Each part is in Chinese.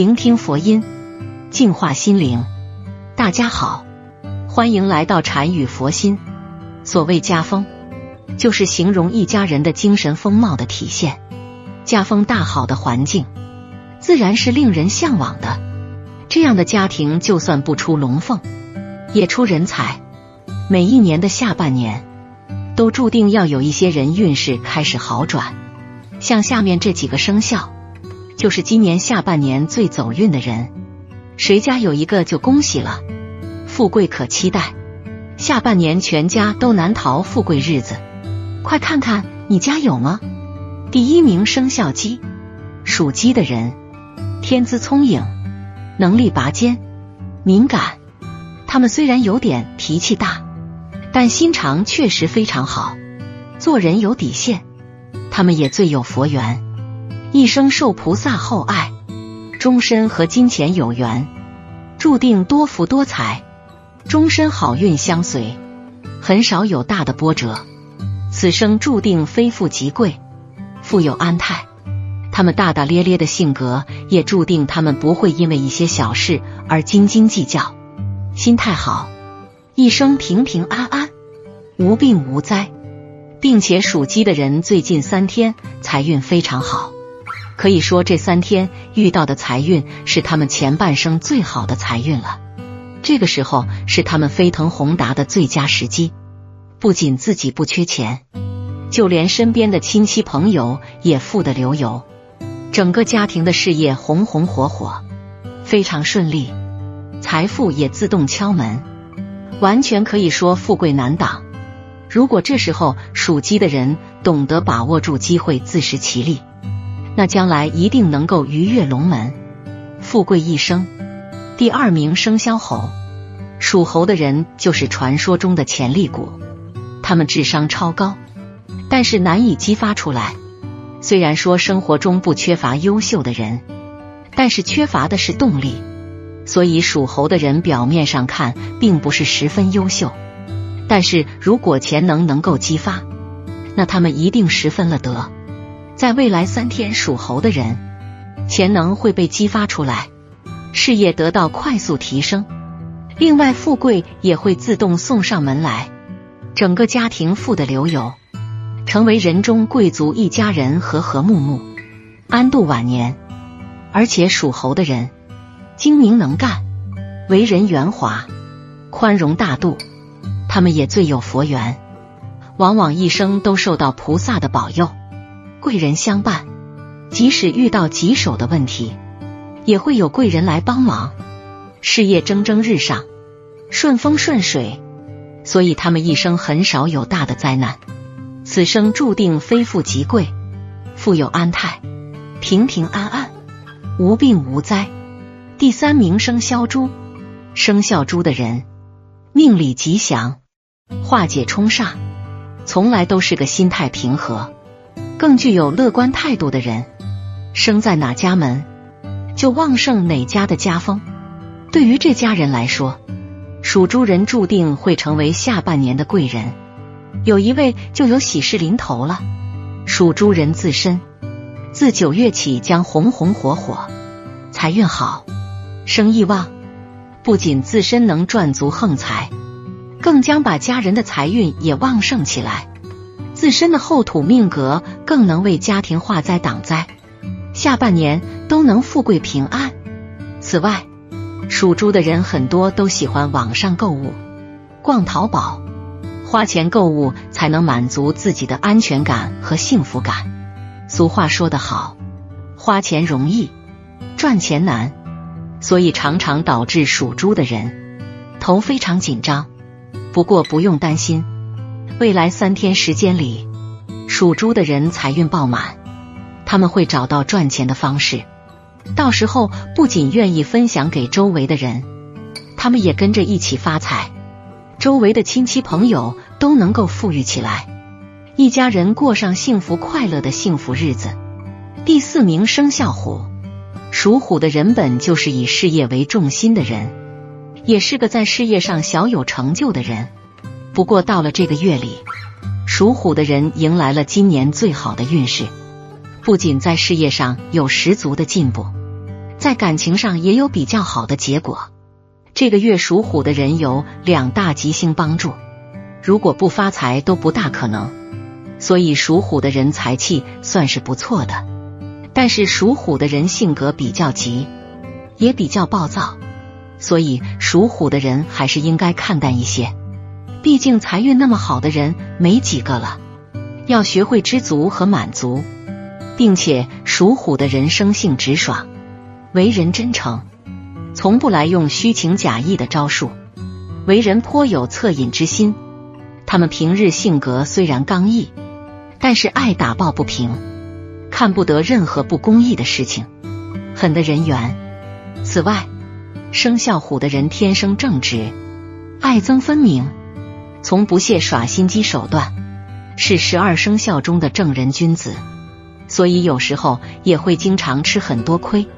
聆听佛音，净化心灵。大家好，欢迎来到禅语佛心。所谓家风，就是形容一家人的精神风貌的体现。家风大好的环境，自然是令人向往的。这样的家庭，就算不出龙凤，也出人才。每一年的下半年，都注定要有一些人运势开始好转。像下面这几个生肖，就是今年下半年最走运的人。谁家有一个就恭喜了，富贵可期待。下半年全家都难逃富贵日子，快看看你家有吗？第一名生肖鸡，属鸡的人天资聪颖，能力拔尖，敏感。他们虽然有点脾气大，但心肠确实非常好，做人有底线。他们也最有佛缘，一生受菩萨厚爱，终身和金钱有缘，注定多福多财，终身好运相随，很少有大的波折。此生注定非富即贵，富有安泰。他们大大咧咧的性格，也注定他们不会因为一些小事而斤斤计较，心态好，一生平平安安，无病无灾。并且属鸡的人最近三天财运非常好，可以说这三天遇到的财运是他们前半生最好的财运了。这个时候是他们飞腾宏达的最佳时机，不仅自己不缺钱，就连身边的亲戚朋友也富得流油，整个家庭的事业红红火火，非常顺利，财富也自动敲门，完全可以说富贵难挡。如果这时候属鸡的人懂得把握住机会，自食其力，那将来一定能够鱼跃龙门，富贵一生。第二名生肖猴，属猴的人就是传说中的潜力股，他们智商超高，但是难以激发出来。虽然说生活中不缺乏优秀的人，但是缺乏的是动力，所以属猴的人表面上看并不是十分优秀。但是如果潜能能够激发，那他们一定十分了得。在未来三天属猴的人，潜能会被激发出来，事业得到快速提升。另外，富贵也会自动送上门来，整个家庭富得流油，成为人中贵族一家人，和和睦睦，安度晚年。而且属猴的人精明能干，为人圆滑，宽容大度。他们也最有佛缘，往往一生都受到菩萨的保佑，贵人相伴。即使遇到棘手的问题，也会有贵人来帮忙，事业蒸蒸日上，顺风顺水。所以他们一生很少有大的灾难，此生注定非富即贵，富有安泰，平平安安，无病无灾。第三名生肖猪，生肖猪的人命里吉祥。化解冲煞，从来都是个心态平和、更具有乐观态度的人。生在哪家门，就旺盛哪家的家风。对于这家人来说，属猪人注定会成为下半年的贵人，有一位就有喜事临头了。属猪人自身自九月起将红红火火，财运好，生意旺，不仅自身能赚足横财。更将把家人的财运也旺盛起来，自身的厚土命格更能为家庭化灾挡灾，下半年都能富贵平安。此外，属猪的人很多都喜欢网上购物，逛淘宝，花钱购物才能满足自己的安全感和幸福感。俗话说得好，花钱容易，赚钱难，所以常常导致属猪的人头非常紧张。不过不用担心，未来三天时间里，属猪的人财运爆满，他们会找到赚钱的方式。到时候不仅愿意分享给周围的人，他们也跟着一起发财，周围的亲戚朋友都能够富裕起来，一家人过上幸福快乐的幸福日子。第四名生肖虎，属虎的人本就是以事业为重心的人。也是个在事业上小有成就的人。不过到了这个月里，属虎的人迎来了今年最好的运势，不仅在事业上有十足的进步，在感情上也有比较好的结果。这个月属虎的人有两大吉星帮助，如果不发财都不大可能。所以属虎的人财气算是不错的，但是属虎的人性格比较急，也比较暴躁，所以属虎的人还是应该看淡一些。毕竟财运那么好的人没几个了，要学会知足和满足，并且属虎的人生性直爽，为人真诚，从不来用虚情假意的招数，为人颇有恻隐之心。他们平日性格虽然刚毅。但是爱打抱不平，看不得任何不公义的事情，狠的人缘。此外，生肖虎的人天生正直，爱憎分明，从不屑耍心机手段，是十二生肖中的正人君子。所以有时候也会经常吃很多亏。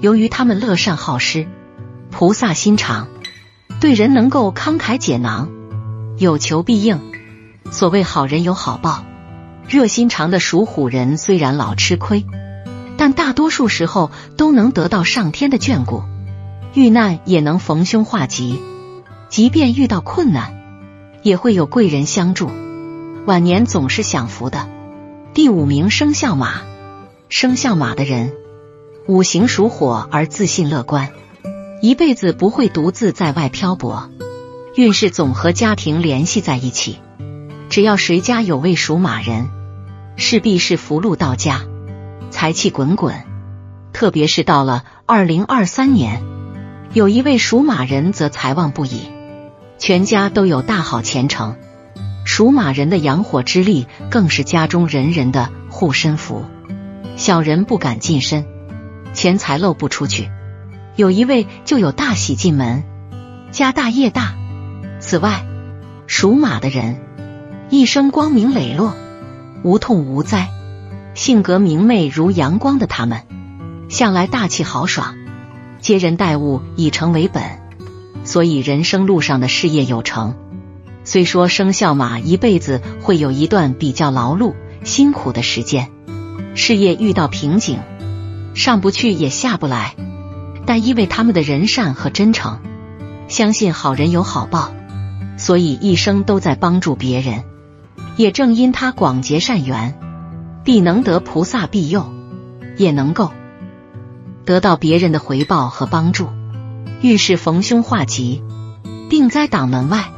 由于他们乐善好施，菩萨心肠，对人能够慷慨解囊，有求必应。所谓好人有好报。热心肠的属虎人虽然老吃亏，但大多数时候都能得到上天的眷顾，遇难也能逢凶化吉，即便遇到困难，也会有贵人相助，晚年总是享福的。第五名生肖马，生肖马的人五行属火而自信乐观，一辈子不会独自在外漂泊，运势总和家庭联系在一起，只要谁家有位属马人。势必是福禄到家，财气滚滚。特别是到了二零二三年，有一位属马人则财旺不已，全家都有大好前程。属马人的阳火之力更是家中人人的护身符，小人不敢近身，钱财漏不出去。有一位就有大喜进门，家大业大。此外，属马的人一生光明磊落。无痛无灾，性格明媚如阳光的他们，向来大气豪爽，接人待物以诚为本，所以人生路上的事业有成。虽说生肖马一辈子会有一段比较劳碌辛苦的时间，事业遇到瓶颈，上不去也下不来，但因为他们的人善和真诚，相信好人有好报，所以一生都在帮助别人。也正因他广结善缘，必能得菩萨庇佑，也能够得到别人的回报和帮助，遇事逢凶化吉，病灾挡门外，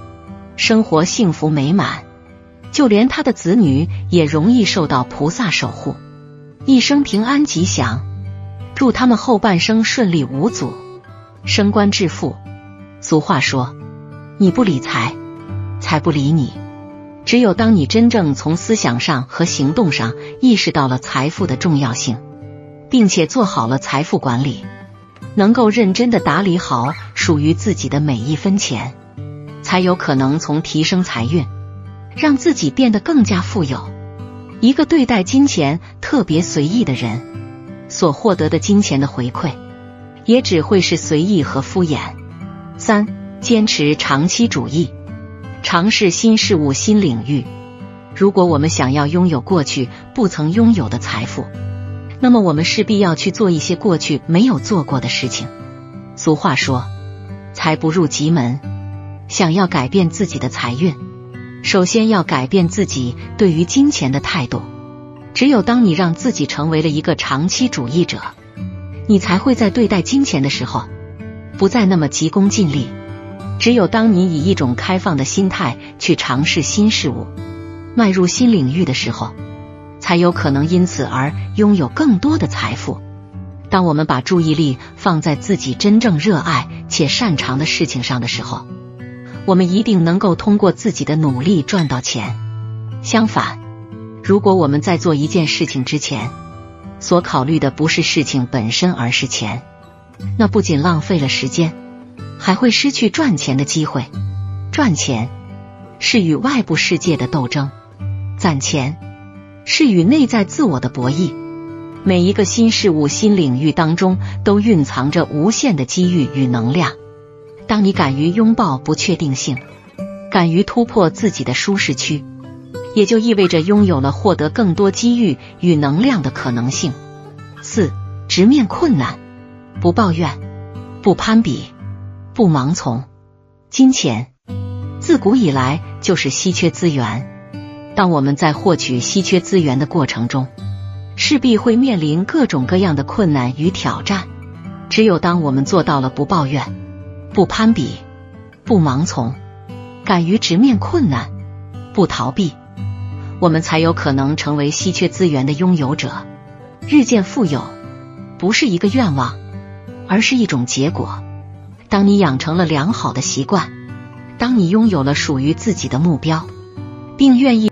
生活幸福美满。就连他的子女也容易受到菩萨守护，一生平安吉祥。祝他们后半生顺利无阻，升官致富。俗话说：“你不理财，财不理你。”只有当你真正从思想上和行动上意识到了财富的重要性，并且做好了财富管理，能够认真的打理好属于自己的每一分钱，才有可能从提升财运，让自己变得更加富有。一个对待金钱特别随意的人，所获得的金钱的回馈，也只会是随意和敷衍。三、坚持长期主义。尝试新事物、新领域。如果我们想要拥有过去不曾拥有的财富，那么我们势必要去做一些过去没有做过的事情。俗话说：“财不入急门。”想要改变自己的财运，首先要改变自己对于金钱的态度。只有当你让自己成为了一个长期主义者，你才会在对待金钱的时候不再那么急功近利。只有当你以一种开放的心态去尝试新事物、迈入新领域的时候，才有可能因此而拥有更多的财富。当我们把注意力放在自己真正热爱且擅长的事情上的时候，我们一定能够通过自己的努力赚到钱。相反，如果我们在做一件事情之前所考虑的不是事情本身，而是钱，那不仅浪费了时间。还会失去赚钱的机会。赚钱是与外部世界的斗争，攒钱是与内在自我的博弈。每一个新事物、新领域当中，都蕴藏着无限的机遇与能量。当你敢于拥抱不确定性，敢于突破自己的舒适区，也就意味着拥有了获得更多机遇与能量的可能性。四，直面困难。不抱怨，不攀比，不盲从。金钱自古以来就是稀缺资源。当我们在获取稀缺资源的过程中，势必会面临各种各样的困难与挑战。只有当我们做到了不抱怨、不攀比、不盲从，敢于直面困难，不逃避，我们才有可能成为稀缺资源的拥有者，日渐富有。不是一个愿望，而是一种结果。当你养成了良好的习惯，当你拥有了属于自己的目标，并愿意。